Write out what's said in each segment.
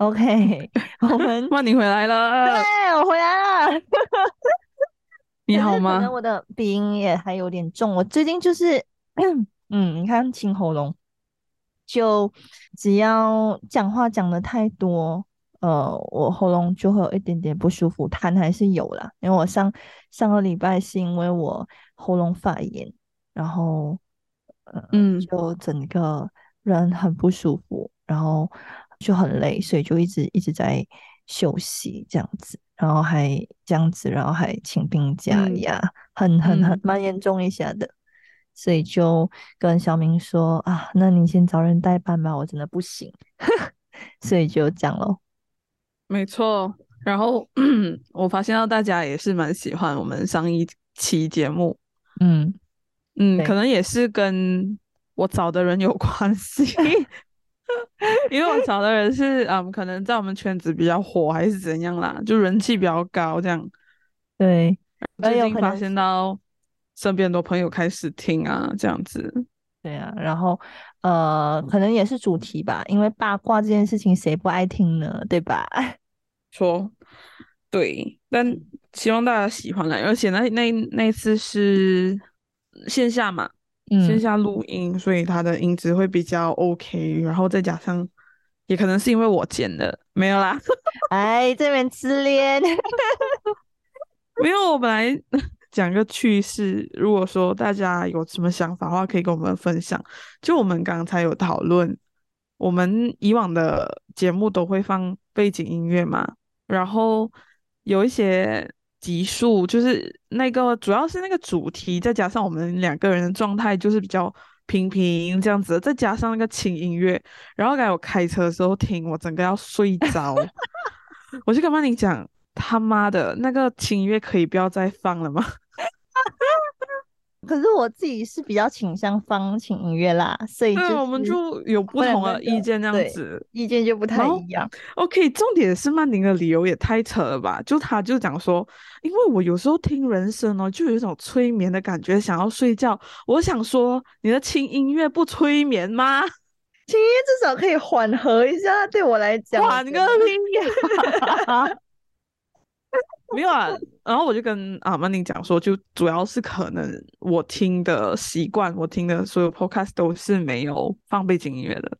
OK，我们 曼宁回来了，对，我回来了。你好吗？可能我的鼻音也还有点重，我最近就是，嗯，你看清喉咙，就只要讲话讲的太多，呃，我喉咙就会有一点点不舒服，痰还是有啦。因为我上上个礼拜是因为我喉咙发炎，然后，嗯，就整个人很不舒服，然后。就很累，所以就一直一直在休息这样子，然后还这样子，然后还请病假呀，很很很蛮严重一下的，所以就跟小明说啊，那你先找人代班吧，我真的不行，所以就这样咯。没错，然后 我发现到大家也是蛮喜欢我们上一期节目，嗯嗯，可能也是跟我找的人有关系。因为我找的人是，嗯，可能在我们圈子比较火，还是怎样啦，就人气比较高，这样。对，最近发现到身边很多朋友开始听啊，这样子。对啊，然后呃，可能也是主题吧，因为八卦这件事情谁不爱听呢？对吧？说对，但希望大家喜欢啦。而且那那那次是线下嘛。线下录音，所以它的音质会比较 OK，然后再加上，也可能是因为我剪的，没有啦。哎，这边自恋，没有。我本来 讲个趣事，如果说大家有什么想法的话，可以跟我们分享。就我们刚才有讨论，我们以往的节目都会放背景音乐嘛，然后有一些。集数就是那个，主要是那个主题，再加上我们两个人的状态就是比较平平这样子，再加上那个轻音乐，然后刚才我开车的时候听，我整个要睡着。我就跟曼宁讲，他妈的那个轻音乐可以不要再放了吗？可是我自己是比较倾向放轻音乐啦，所以对，我们就有不同的意见，这样子意见就不太一样。OK，重点是曼宁的理由也太扯了吧？就他就讲说，因为我有时候听人声哦，就有一种催眠的感觉，想要睡觉。我想说，你的轻音乐不催眠吗？轻音乐至少可以缓和一下，对我来讲，缓个屁呀！没有啊，然后我就跟阿曼宁讲说，就主要是可能我听的习惯，我听的所有 podcast 都是没有放背景音乐的，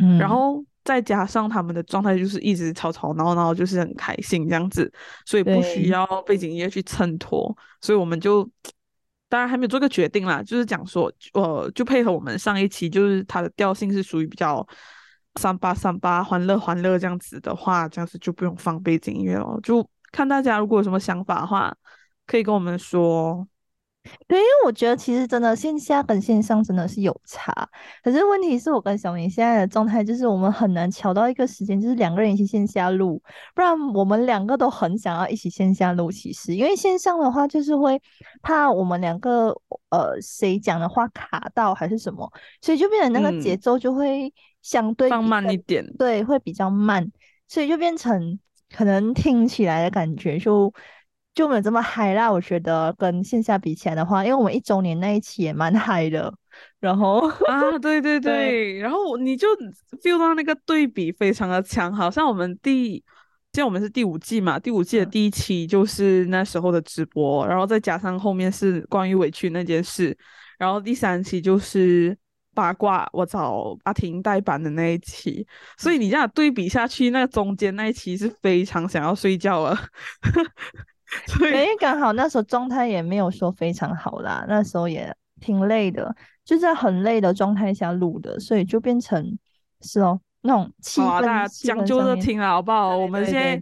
嗯，然后再加上他们的状态就是一直吵吵闹闹，就是很开心这样子，所以不需要背景音乐去衬托，所以我们就当然还没有做个决定啦，就是讲说，呃，就配合我们上一期，就是它的调性是属于比较三八三八欢乐欢乐这样子的话，这样子就不用放背景音乐了，就。看大家如果有什么想法的话，可以跟我们说。对，因为我觉得其实真的线下跟线上真的是有差。可是问题是我跟小明现在的状态就是我们很难调到一个时间，就是两个人一起线下录，不然我们两个都很想要一起线下录。其实因为线上的话就是会怕我们两个呃谁讲的话卡到还是什么，所以就变成那个节奏就会相对放慢一点，对，会比较慢，所以就变成。可能听起来的感觉就就没有这么嗨啦。我觉得跟线下比起来的话，因为我们一周年那一期也蛮嗨的。然后啊，对对 对，然后你就 feel 到那个对比非常的强，好像我们第，现在我们是第五季嘛，第五季的第一期就是那时候的直播，然后再加上后面是关于委屈那件事，然后第三期就是。八卦，我找阿婷代班的那一期，所以你这样对比下去，那中间那一期是非常想要睡觉了。所以刚好那时候状态也没有说非常好啦，那时候也挺累的，就在很累的状态下录的，所以就变成是哦那种气氛。大家将就着听了好不好？我们现在。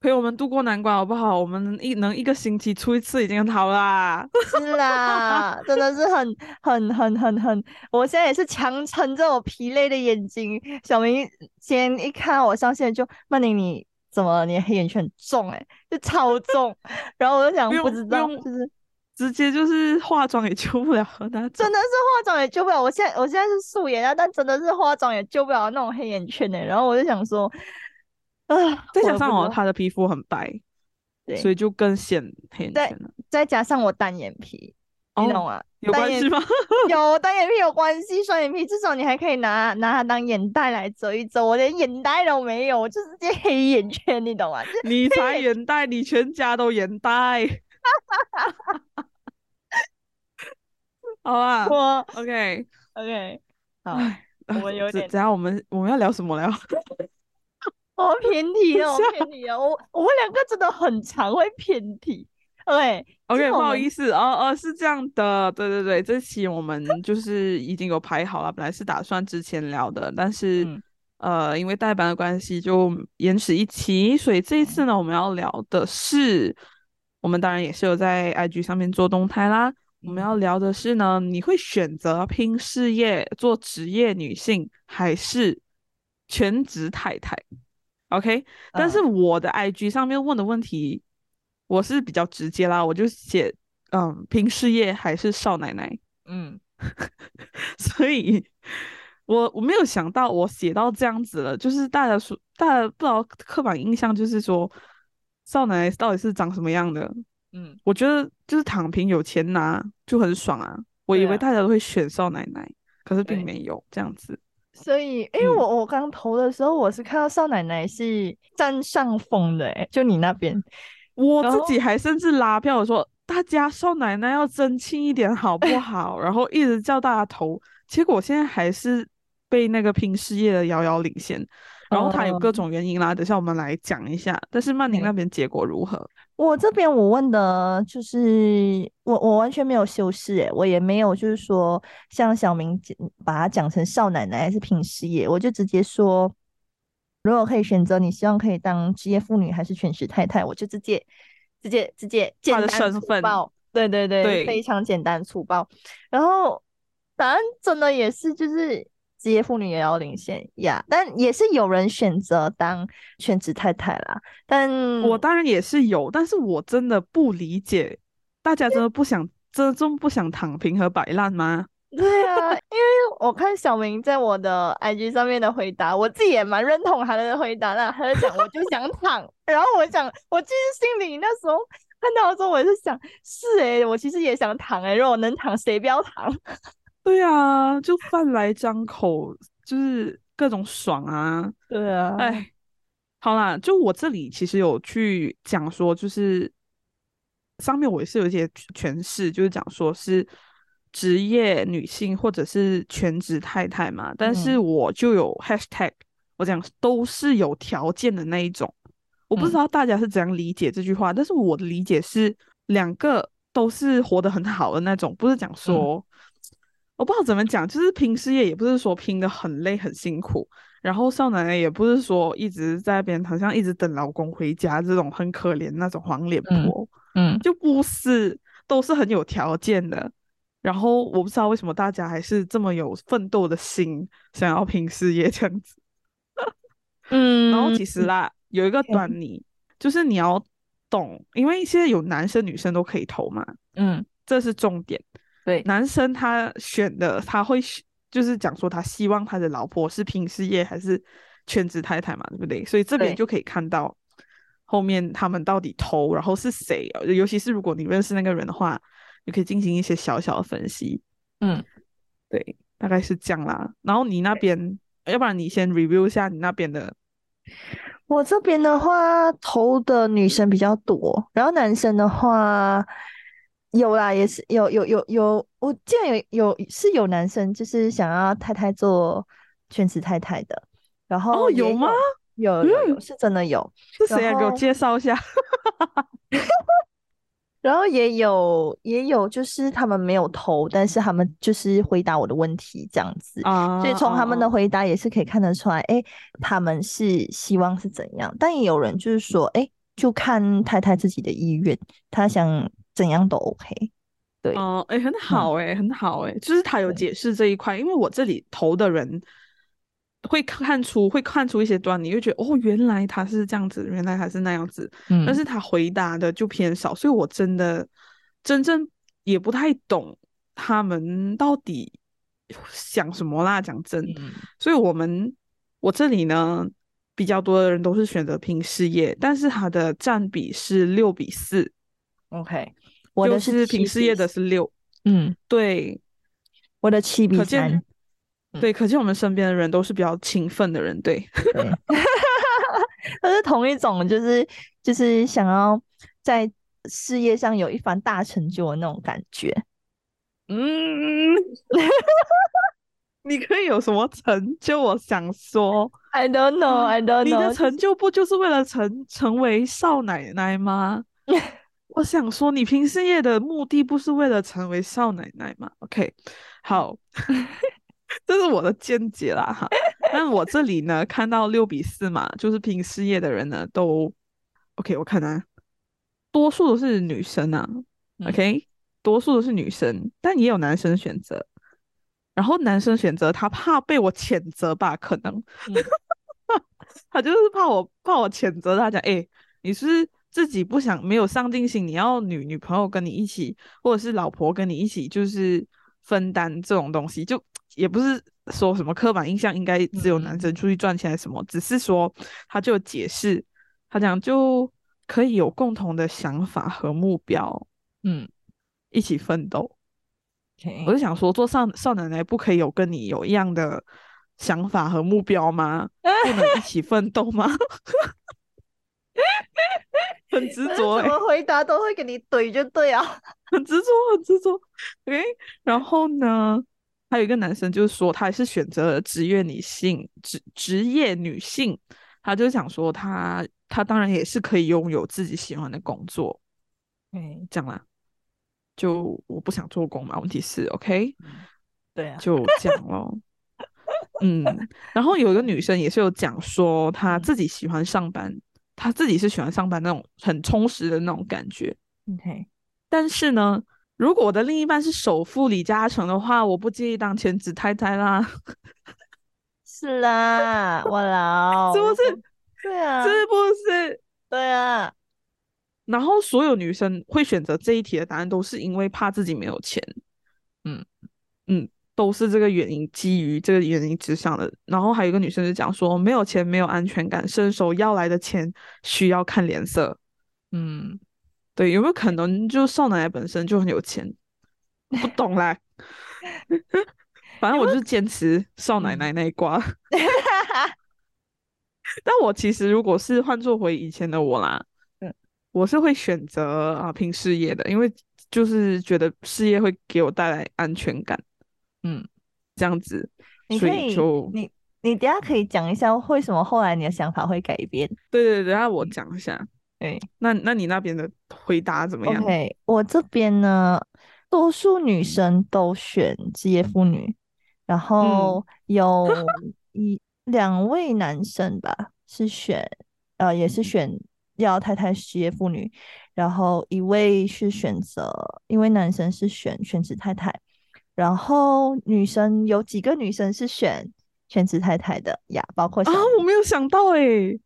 陪我们度过难关好不好？我们一能一个星期出一次已经很好啦。是啦，真的是很很很很很，我现在也是强撑着我疲累的眼睛。小明先一看我上线就曼宁，你怎么你的黑眼圈很重哎、就超重。然后我就想不知道，就是直接就是化妆也救不了的那种真。的是化妆也救不了。我现在我现在是素颜啊，但真的是化妆也救不了那种黑眼圈呢、然后我就想说，啊，再加上哦，他的皮肤很白，对所以就更显黑。再加上我单眼皮，你哦懂吗？有关系吗？有单眼皮有关系，双眼皮至少你还可以拿拿它当眼袋来遮一遮，我连眼袋都没有，我就直接黑眼圈，你懂吗？你才眼袋，你全家都眼袋。好吧我，OK，OK，好，我们有点怎怎样？我们我们要聊什么聊？我 偏题了，我下偏题了，我我们两个真的很常会偏题。OK，OK，不好意思，哦哦，是这样的，对对对，这期我们就是已经有排好了，本来是打算之前聊的，但是、嗯呃，因为代班的关系就延迟一期，所以这一次呢，我们要聊的是，我们当然也是有在 IG 上面做动态啦。我们嗯要聊的是呢，你会选择拼事业做职业女性，还是全职太太？OK，但是嗯。我的 IG 上面问的问题，我是比较直接啦，我就写嗯，拼事业还是少奶奶，嗯，所以我我没有想到我写到这样子了，就是大家说大家不知道刻板印象就是说少奶奶到底是长什么样的，嗯，我觉得就是躺平有钱拿就很爽啊，我以为大家都会选少奶奶，可是并没有这样子。所以，因为嗯我我刚投的时候，我是看到少奶奶是占上风的、欸，就你那边，我自己还甚至拉票说，大家少奶奶要争气一点好不好？然后一直叫大家投，结果现在还是被那个拼事业的遥遥领先。然后他有各哦种原因啦，等下我们来讲一下。但是曼宁那边结果如何？我这边我问的就是我我完全没有修饰诶，我也没有就是说像小明把它讲成少奶奶还是拼事业，我就直接说，如果可以选择，你希望可以当职业妇女还是全职太太，我就直接直接直接简单粗身份暴，对对对，对非常简单粗暴。然后答案真的也是就是职业妇女也要领先呀但也是有人选择当全职太太啦，但我当然也是有，但是我真的不理解，大家真的不想，真的这么不想躺平和摆烂吗？对啊，因为我看小明在我的 IG 上面的回答，我自己也蛮认同他的回答的。他就讲我就想躺，然后我想，我其实心里那时候看到的时候，我也是想，是诶、我其实也想躺诶、如果能躺，谁不要躺？对啊，就饭来张口，就是各种爽啊！对啊，哎，好啦，就我这里其实有去讲说，就是上面我也是有一些诠释，就是讲说是职业女性或者是全职太太嘛，但是嗯我就有 hashtag，我讲都是有条件的那一种，我不知嗯道大家是怎样理解这句话，但是我的理解是两个都是活得很好的那种，不是讲说。我不知道怎么讲，就是拼事业也不是说拼得很累很辛苦，然后少奶奶也不是说一直在那边好像一直等老公回家这种很可怜那种黄脸嗯婆，嗯，就不是，都是很有条件的。然后我不知道为什么大家还是这么有奋斗的心，想要拼事业这样子。嗯，然后其实啦，有一个端倪，就是你要懂，因为现在有男生女生都可以投嘛，嗯，这是重点。对，男生他选的，他会就是讲说他希望他的老婆是拼事业还是全职太太嘛，对不对？所以这边就可以看到后面他们到底投，然后是谁，尤其是如果你认识那个人的话，你可以进行一些小小的分析。嗯，对，大概是这样啦。然后你那边，要不然你先 review 一下你那边的，我这边的话投的女生比较多，然后男生的话有啦，也是有有有有，我竟然有有是有男生就是想要太太做全职太太的，然后哦，有吗？有有有嗯是真的有，是谁啊？给我介绍一下。然后也有也有就是他们没有投，但是他们就是回答我的问题这样子。啊，所以从他们的啊回答也是可以看得出来，哎，他们是希望是怎样，但也有人就是说，哎，就看太太自己的意愿，他想怎样都 OK。对，哦，哎，很好哎，很好哎，就是他有解释这一块，因为我这里投的人会看出会看出一些端倪，就觉得哦，原来他是这样子，原来他是那样子，嗯但是他回答的就偏少，所以我真的真正也不太懂他们到底想什么啦。讲真，嗯。所以我们我这里呢比较多的人都是选择拼事业，但是它的占比是六比四，，OK，我就的是平事业的是六，嗯，对，我的七比三，嗯对，可见我们身边的人都是比较勤奋的人，对，对，都是同一种，就是就是想要在事业上有一番大成就的那种感觉。嗯，你可以有什么成就？我想说，I don't know, I don't know，你的成就不就是为了成成为少奶奶吗？我想说，你拼事业的目的不是为了成为少奶奶吗？OK，好，这是我的见解啦哈。但我这里呢，看到六比四嘛，就是拼事业的人呢都 OK，我看啊，多数都是女生啊、嗯 o k 多数都是女生，但也有男生选择。然后男生选择他怕被我谴责吧，可能、嗯 他就是怕我怕我谴责他讲，哎、你是自己不想没有上进心，你要女女朋友跟你一起，或者是老婆跟你一起，就是分担这种东西，就也不是说什么刻板印象应该只有男嗯生出去赚钱什么，只是说他就有解释，他讲就可以有共同的想法和目标，嗯一起奋斗。我就想说，做少少奶奶不可以有跟你有一样的想法和目标吗？不能一起奋斗吗？很执着、欸，怎么回答都会给你怼就对啊。很执着，很执着。OK，然后呢，还有一个男生就是说，他也是选择了职业女性，职职业女性，他就想说他他当然也是可以拥有自己喜欢的工作，嗯，这样啦。就我不想做工嘛，问题是 OK，对啊，就这样咯。嗯，然后有一个女生也是有讲说，她嗯自己喜欢上班，她自己是喜欢上班那种很充实的那种感觉。OK，但是呢，如果我的另一半是首富李嘉诚的话，我不介意当全职太太啦，是啦，我老，是不是？对啊，是不是？对啊，然后所有女生会选择这一题的答案，都是因为怕自己没有钱。嗯嗯，都是这个原因，基于这个原因之上的。然后还有一个女生就讲说，没有钱没有安全感，伸手要来的钱需要看脸色。嗯，对，有没有可能就少奶奶本身就很有钱？不懂啦，反正我就是坚持少奶奶那一挂。但我其实如果是换做回以前的我啦，嗯我是会选择啊拼事业的，因为就是觉得事业会给我带来安全感，嗯，这样子，所你可以，你你等下可以讲一下为什么后来你的想法会改变？对对等下我嗯讲一下。对那那你那边的回答怎么样？，OK，我这边呢，多数女生都选职业妇女，然后有 一两位男生吧是选，呃，也是选要太太职业妇女，然后一位是选择，一位男生是选全职太太，然后女生有几个女生是选全职太太的呀，包括啊，我没有想到诶，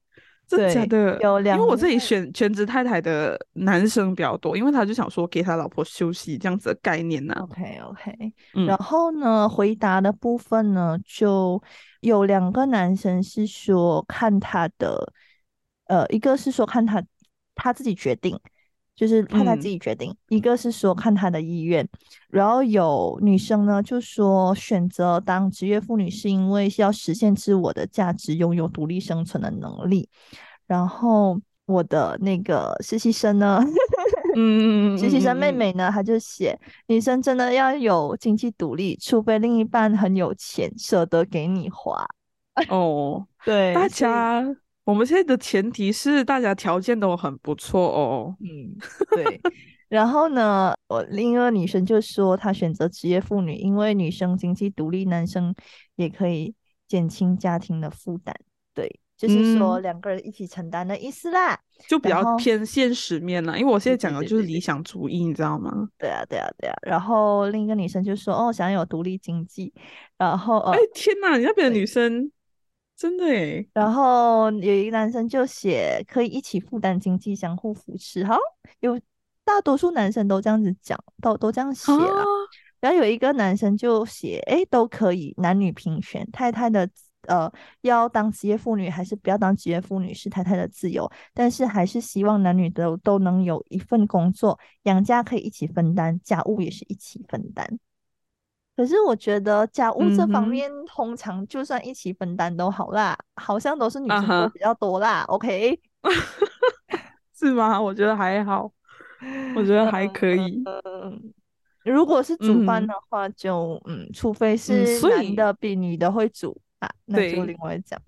真的假的？有两因为我这里选全职太太的男生比较多，因为他就想说给他老婆休息这样子的概念呐、OK OK，嗯然后呢，回答的部分呢，就有两个男生是说看他的，呃，一个是说看他他自己决定，就是看他自嗯己决定；一个是说看他的意愿。然后有女生呢就说选择当职业妇女是因为是要实现自我的价值，拥有独立生存的能力。然后我的那个实习生呢，嗯，嗯 实习生妹，妹呢，她就写女生真的要有经济独立，除非另一半很有钱，舍得给你花。哦，对，大家，我们现在的前提是大家条件都很不错哦。嗯，对。然后呢，我另一个女生就说她选择职业妇女，因为女生经济独立，男生也可以减轻家庭的负担。对，就是说嗯两个人一起承担的意思啦。就比较偏现实面啦，因为我现在对讲的就是理对对对对想主义，你知道吗？对啊，对啊，对啊。然后另一个女生就说：“哦，想要有独立经济。”然后呃哎，，天哪，你那边的女生真的诶。然后有一个男生就写可以一起负担经济，相互扶持。好，有大多数男生都这样子讲，都都这样写了。然后有一个男生就写，哎，都可以男女平权，太太的呃要当职业妇女还是不要当职业妇女是太太的自由，但是还是希望男女都都能有一份工作，养家可以一起分担，家务也是一起分担。可是我觉得家务这方面，通常就算一起分担都好啦，好像都是女生做比较多啦。OK，是吗？我觉得还好，我觉得还可以。嗯，如果是煮饭的话，就嗯，除非是男的比女的会煮啊，那就另外讲。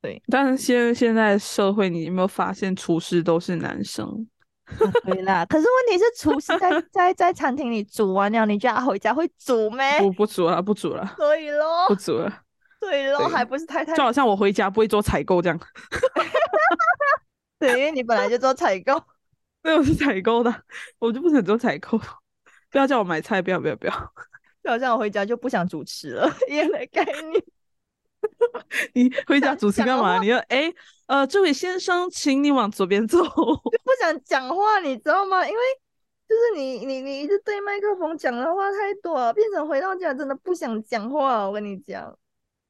对，但是现现在社会，你有没有发现厨师都是男生？对啦，可是问题是厨师在在在餐厅里煮完了，你家回家会煮没？不不煮了，不煮了。所以咯，不煮了。对咯，还不是太太。就好像我回家不会做采购这样。对，因为你本来就做采购。对，我是采购的，我就不想做采购。不要叫我买菜，不要不要不要。就好像我回家就不想主持了，一样的概念。你回家主持干嘛？你要哎呃，这位先生，请你往左边走。就不想讲话，你知道吗？因为就是你你你一直对麦克风讲的话太多了，变成回到家真的不想讲话。我跟你讲，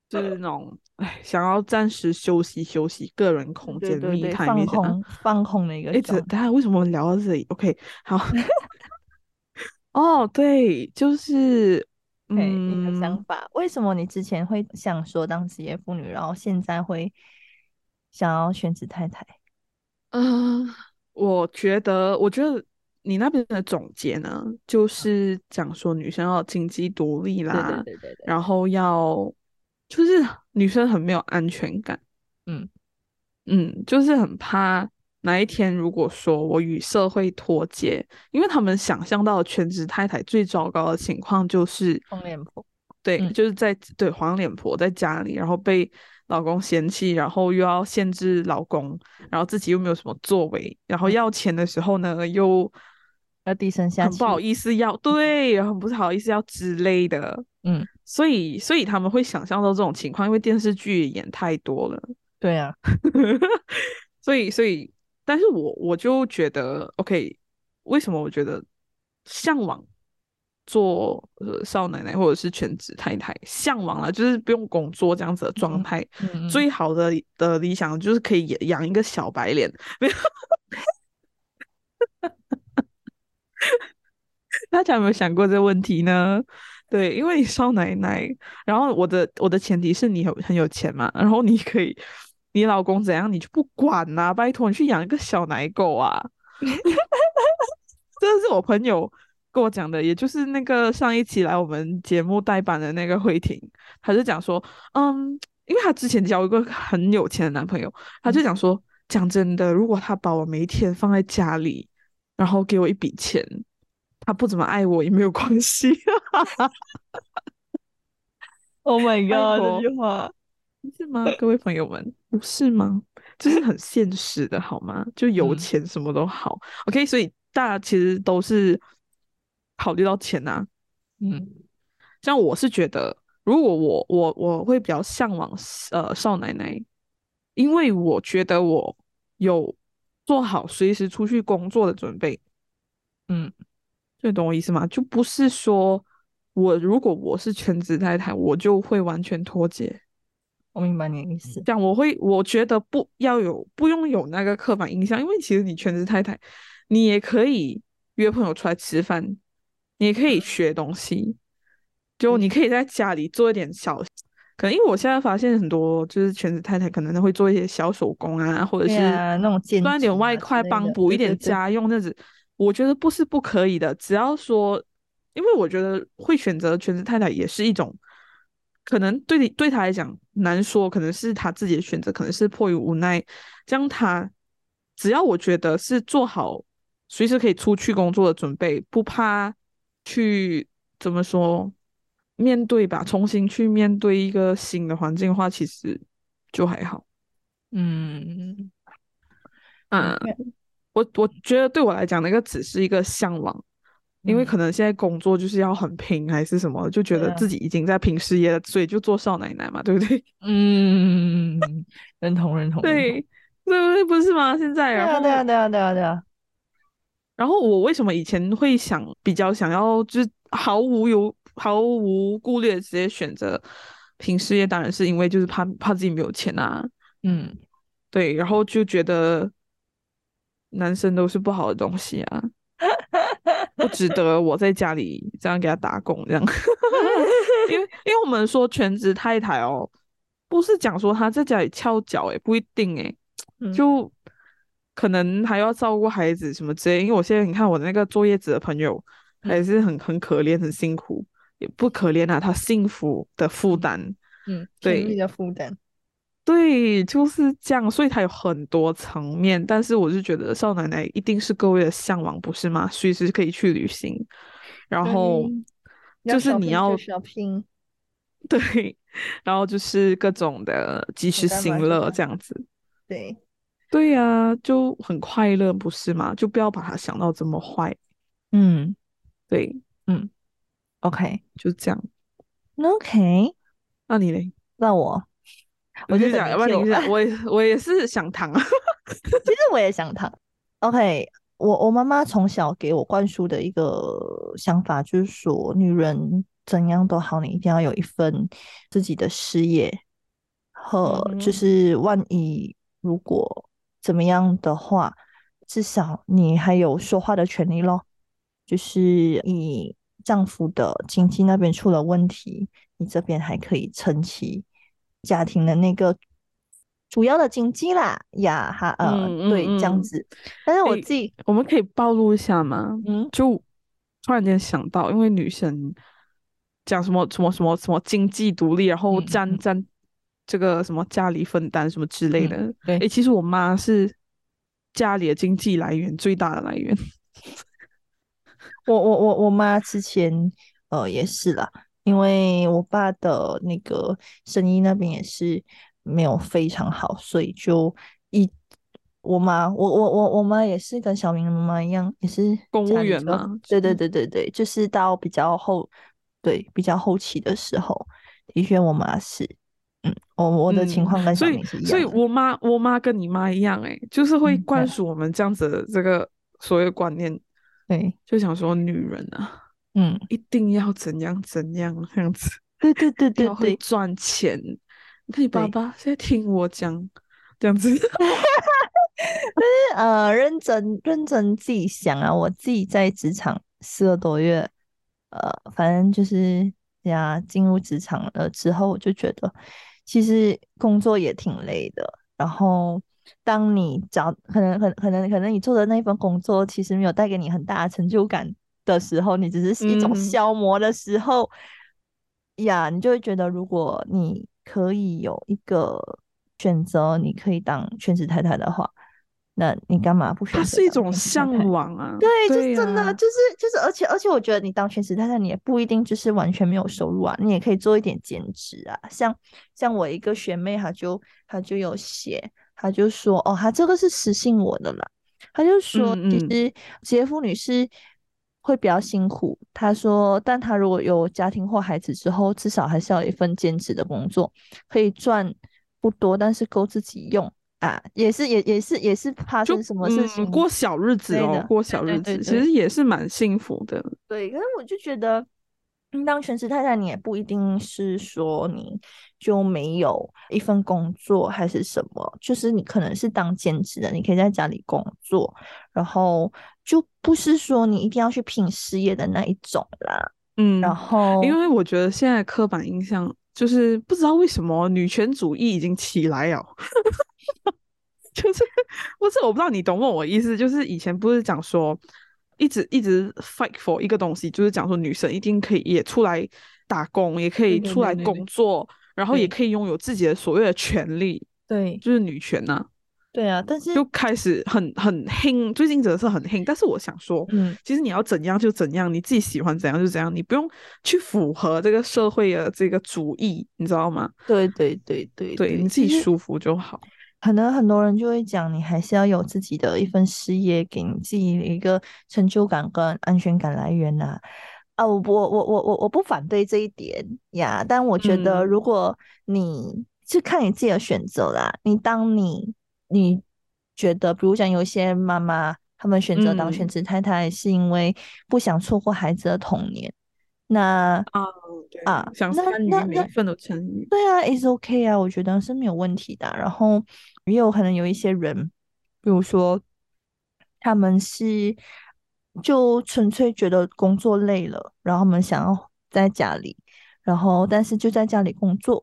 就是那种哎，想要暂时休息休息，个人空间，对对，放空放空的一个。哎，等下为什么聊到这里？OK，好。哦，对，就是。对你的想法，为什么你之前会想说当职业妇女，然后现在会想要全职太太？嗯，我觉得，我觉得你那边的总结呢，就是讲说女生要经济独立啦，对对对对，然后要就是女生很没有安全感，嗯。嗯，就是很怕。哪一天如果说我与社会脱节，因为他们想象到全职太太最糟糕的情况就是黄脸婆，对，就是在对黄脸婆在家里，然后被老公嫌弃，然后又要限制老公，然后自己又没有什么作为，然后要钱的时候呢又要低声下气，不好意思要，对，然后不是好意思要之类的，嗯，所以所以他们会想象到这种情况，因为电视剧演太多了，对啊，所以 所以。但是我我就觉得，OK，为什么我觉得向往做呃少奶奶或者是全职太太，向往啊，就是不用工作这样子的状态，最好的的理想就是可以养一个小白脸。没有，大家有没有想过这个问题呢？对，因为你少奶奶，然后我的我的前提是你很很有钱嘛，然后你可以。你老公怎样，你就不管呐？拜托你去养一个小奶狗啊！这是我朋友跟我讲的，也就是那个上一期来我们节目代班的那个慧婷，他就讲说，嗯，因为他之前交一个很有钱的男朋友，他就讲说，讲真的，如果他把我每一天放在家里，然后给我一笔钱，他不怎么爱我也没有关系。Oh my god！这句话。是吗，各位朋友们，不是吗？这是很 现实的，好吗？就有钱什么都好，OK。所以大家其实都是考虑到钱呐。嗯，像我是觉得，如果我我我会比较向往呃少奶奶，因为我觉得我有做好随时出去工作的准备。嗯，就懂我意思吗？就不是说我如果我是全职太太，我就会完全脱节。我明白你的意思，这样我会，我觉得不要有，不用有那个刻板印象，因为其实你全职太太，你也可以约朋友出来吃饭，你也可以学东西，就你可以在家里做一点小，可能因为我现在发现很多就是全职太太可能会做一些小手工啊，或者是那种赚点外快帮补一点家用，那子我觉得不是不可以的，只要说，因为我觉得会选择全职太太也是一种。可能对你对他来讲难说，可能是他自己的选择，可能是迫于无奈。这样他只要我觉得是做好随时可以出去工作的准备，不怕去怎么说面对吧，重新去面对一个新的环境的话，其实就还好。嗯嗯，我我觉得对我来讲，那个只是一个向往。因为嗯可能现在工作就是要很拼还是什么，就觉得自己已经在拼事业了，所以就做少奶奶嘛，对不对？嗯，认同认同，对，对不对？不是吗？现在，对啊然后对啊对啊对啊对啊，然后我为什么以前会想比较想要就是毫无有毫无顾虑的直接选择拼事业，当然是因为就是怕怕自己没有钱啊，嗯，对，然后就觉得男生都是不好的东西啊，不值得我在家里这样给他打工这样，因为因为我们说全职太太哦，不是讲说他在家里翘脚诶，不一定诶，嗯就可能还要照顾孩子什么之类。因为我现在你看我的那个坐月子的朋友，还嗯是很很可怜很辛苦，也不可怜啊，他幸福的负担。嗯，对的负担，对，就是这样，所以它有很多层面，但是我是觉得少奶奶一定是各位的向往，不是吗？随时可以去旅行，然后就是你要拼，对，然后就是各种的及时行乐这样子。对，对呀、就很快乐，不是吗？就不要把它想到这么坏。嗯对，嗯，OK 就这样。OK，那你嘞？那我我就讲，要不然你讲，我也我也是想躺啊。其实我也想躺。OK，我我妈妈从小给我灌输的一个想法就是说，女人怎样都好，你一定要有一份自己的事业，和就是万一如果怎么样的话，至少你还有说话的权利咯。就是你丈夫的经济那边出了问题，你这边还可以撑起家庭的那个主要的经济啦呀，哈呃，嗯对，这样子。但是我自己，我们可以暴露一下吗？嗯就突然间想到，因为女生讲什么什么什么什么经济独立，然后占占这个什么家里分担什么之类的。对诶，其实我妈是家里的经济来源最大的来源。我我我我妈之前呃也是啦，因为我爸的那个生意那边也是没有非常好，所以就一我妈我我我我妈也是跟小明的妈妈一样，也是公务员嘛对对是对对对，就是到比较后对比较后期的时候，的确我妈是嗯，我我的情嗯况跟小所以明是一所以我妈我妈跟你妈一样、诶，就是会灌输我们这样子的这个所谓的观念，对，就想说女人啊，嗯，一定要怎样怎样这样子。对对 对对对，赚钱。你看你爸爸现在听我讲这样子，呃，认真认真自己想啊，我自己在职场四个多月，呃，反正就是呀，进入职场了之后，我就觉得其实工作也挺累的。然后，当你找可能可能可能可能你做的那份工作其实没有带给你很大的成就感的时候，你只是一种嗯消磨的时候，呀，你就会觉得，如果你可以有一个选择，你可以当全职太太的话，那你干嘛不选它是一种向往啊。对，就是真的，就是就是，而且而且，我觉得你当全职太太，你也不一定就是完全没有收入啊，你也可以做一点兼职啊。像像我一个学妹，她就她就有写，她就说，哦，她这个是私信我的啦，她就说，嗯嗯其实职业妇女是会比较辛苦。他说，但他如果有家庭或孩子之后，至少还是要有一份兼职的工作，可以赚不多，但是够自己用。啊，也是也也是也是发就生什么事情嗯，过小日子哦过小日子，对对对其实也是蛮幸福的。对，可是我就觉得，嗯当全职太太，你也不一定是说你就没有一份工作还是什么，就是你可能是当兼职的，你可以在家里工作，然后就不是说你一定要去拼事业的那一种啦。嗯，然后，因为我觉得现在刻板印象就是不知道为什么女权主义已经起来了。就是不是我不知道你懂不懂我意思，就是以前不是讲说一直一直 fight for 一个东西，就是讲说女生一定可以也出来打工，也可以出来对对对工作，然后也可以拥有自己的所谓的权利，对就是女权呐、对啊，但是就开始很很 hin，最近真的是很 hin。但是我想说，嗯，其实你要怎样就怎样，你自己喜欢怎样就怎样，你不用去符合这个社会的这个主义，你知道吗？对对对对对你自己舒服就好。可能很多人就会讲，你还是要有自己的一份事业，给你自己一个成就感跟安全感来源呐。啊，我我我我我我不反对这一点呀，但我觉得如果你是看你自己的选择啦，你当你你觉得，比如讲有一些妈妈，他们选择当全职太太，是因为不想错过孩子的童年。那啊，对啊，想参与每一份都参与，对啊，is OK 啊，我觉得是没有问题的。然后也有可能有一些人，比如说他们是就纯粹觉得工作累了，然后他们想要在家里，然后但是就在家里工作，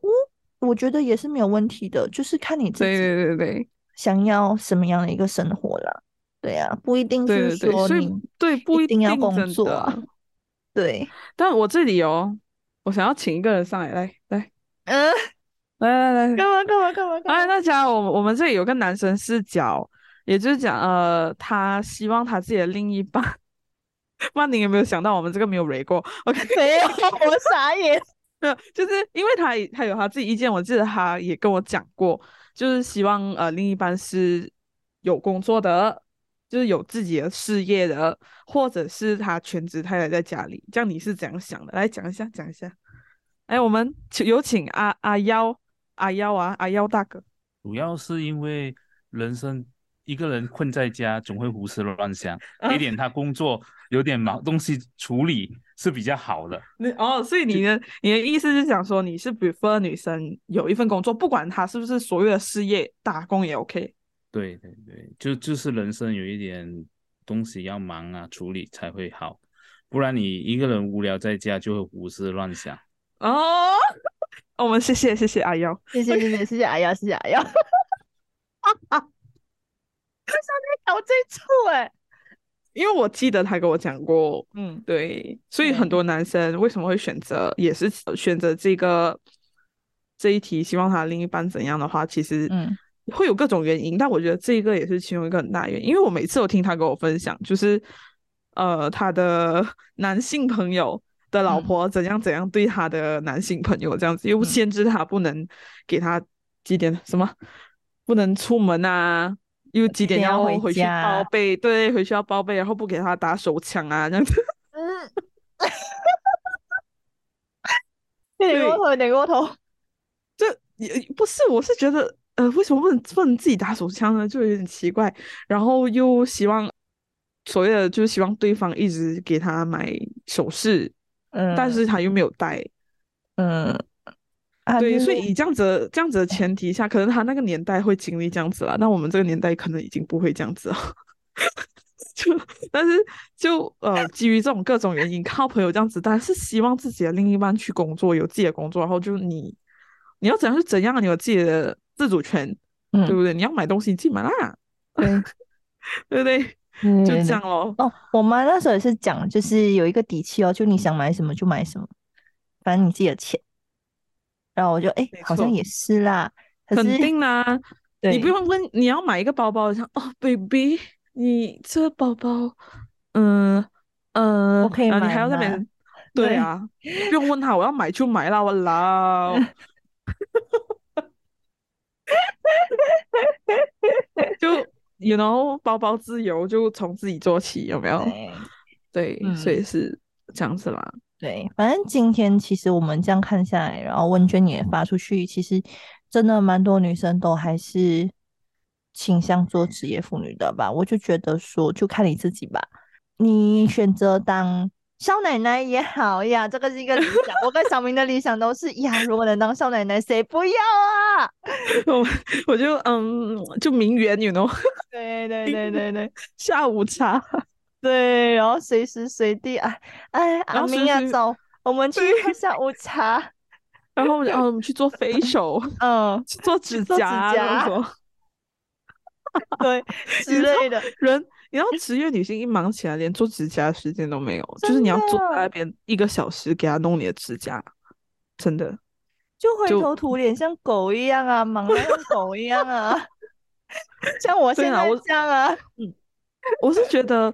嗯，我觉得也是没有问题的，就是看你自己对对对对想要什么样的一个生活啦。对啊，不一定是说你对不一定要工作啊。对，但我这里哦，我想要请一个人上来，来 来，嗯，来来来，干嘛干嘛干嘛？哎，大家，我我们这里有个男生视角，也就是讲，呃，他希望他自己的另一半，万宁有没有想到我们这个没有雷过？OK，没有，我傻眼。没有，就是因为他他有他自己意见，我记得他也跟我讲过，就是希望呃另一半是有工作的。就是有自己的事业的，或者是他全职太太在家里，这样你是怎样想的？来讲一下，讲一下。哎，我们有请阿阿幺阿幺啊，阿幺大哥。主要是因为人生一个人困在家，总会胡思乱想。一点他工作有点忙，东西处理是比较好的。那哦，所以你的你的意思是讲说，你是 prefer 女生有一份工作，不管她是不是所谓的事业打工也 OK。对对对，就就是人生有一点东西要忙啊，处理才会好，不然你一个人无聊在家就会胡思乱想。哦，我们谢谢谢谢阿幺，谢谢谢谢谢谢阿幺，谢谢阿幺。哈哈，为什么在搞这出？哎，因为我记得他跟我讲过，嗯，对，所以很多男生为什么会选择，也是选择这个这一题，希望他另一半怎样的话，其实嗯。会有各种原因，但我觉得这个也是其中一个很大原因。因为我每次我听他跟我分享，就是呃，他的 男性朋友的老婆怎样怎样对他的男性朋友这样子，又限制他不能给他几点什么，不能出门啊，又几点要回去报备，对，回去要报备，然后不给他打手枪啊，这样子。嗯，点过头，点过头。这也不是，我是觉得。呃，为什么不能不能自己打手枪呢？就有点奇怪。然后又希望所谓的就是希望对方一直给他买首饰，嗯，但是他又没有戴，嗯，对，所以以这样子这样子的前提下，可能他那个年代会经历这样子了，那我们这个年代可能已经不会这样子了。就但是就呃，基于这种各种原因，靠朋友这样子，但是希望自己的另一半去工作，有自己的工作，然后就你你要怎样是怎样，你有自己的。自主权，对不对？你要买东西，你自己买啦，对对不对？就这样咯。哦，我妈那时候也是讲，就是有一个底气哦，就你想买什么就买什么，反正你自己的钱。然后我就哎，好像也是啦，肯定啦。你不用问，你要买一个包包，像哦，baby，你这包包，嗯嗯，我可以买你还要那边，对啊，不用问他，我要买就买啦，我老。就 you know 包包自由，就从自己做起，有没有？对，所以是这样子啦。对，反正今天其实我们这样看下来，然后问卷也发出去，其实真的蛮多女生都还是倾向做职业妇女的吧。我就觉得说，就看你自己吧，你选择当。少奶奶也好呀，这个是一个理想。我跟小明的理想都是呀，如果能当少奶奶，谁不要啊？我我就嗯，就名媛，you know？对对对对对，下午茶，对，然后随时随地，啊哎，阿明啊，走，我们去喝 下午茶，然后然后我们去做飞手，嗯，去做指甲，那种，对之类的人。然后职业女性一忙起来，连做指甲的时间都没有，就是你要坐在那边一个小时给她弄你的指甲，真的就灰头土脸，像狗一样啊，忙的像狗一样啊，像我现在这样啊。嗯，我是觉得，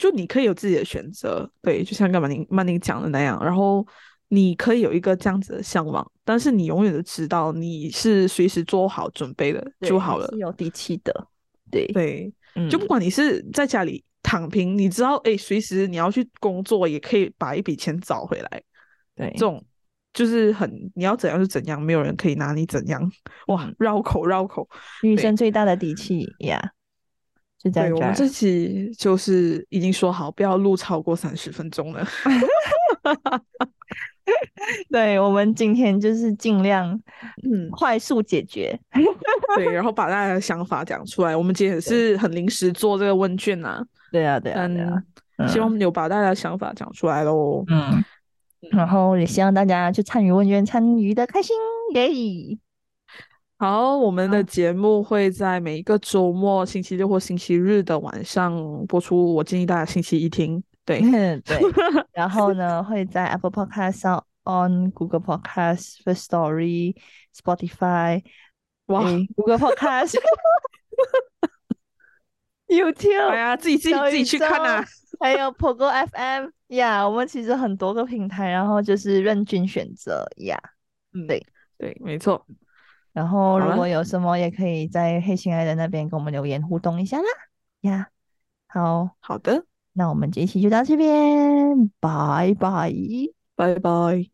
就你可以有自己的选择，对，就像刚刚曼宁曼宁讲的那样，然后你可以有一个这样子的向往，但是你永远都知道你是随时做好准备的就好了是。有底气的，对，对，嗯就不管你是在家里躺平，你知道，哎，随时你要去工作，也可以把一笔钱找回来。对这种就是很你要怎样就怎样，没有人可以拿你怎样。哇嗯，绕口绕口。女生最大的底气呀，对，我们这这儿。期就是已经说好不要录超过三十分钟了。对，我们今天就是尽量嗯，快速解决。对，然后把大家的想法讲出来。我们今天也 是很临时做这个问卷呐、对啊，对啊，对啊。嗯，希嗯望有把大家的想法讲出来喽。嗯，然后也希望大家去参与问卷，参与的开心耶！好，我们的好节目会在每一个周末，星期六或星期日的晚上播出。我建议大家星期一听。对，对，然后呢，会在 Apple Podcast、On Google Podcast、First Story、Spotify、哇，诶 Google Podcast、YouTube，哎呀，自己自己自己去看呐、宙还有 Pogo FM 呀我们其实很多个平台，然后就是任君选择呀。嗯，对对，没错。然后如果有什么，也可以在黑心爱人那边跟我们留言互动一下啦。呀，好，好的，那我们这一期就到这边，拜拜。拜拜。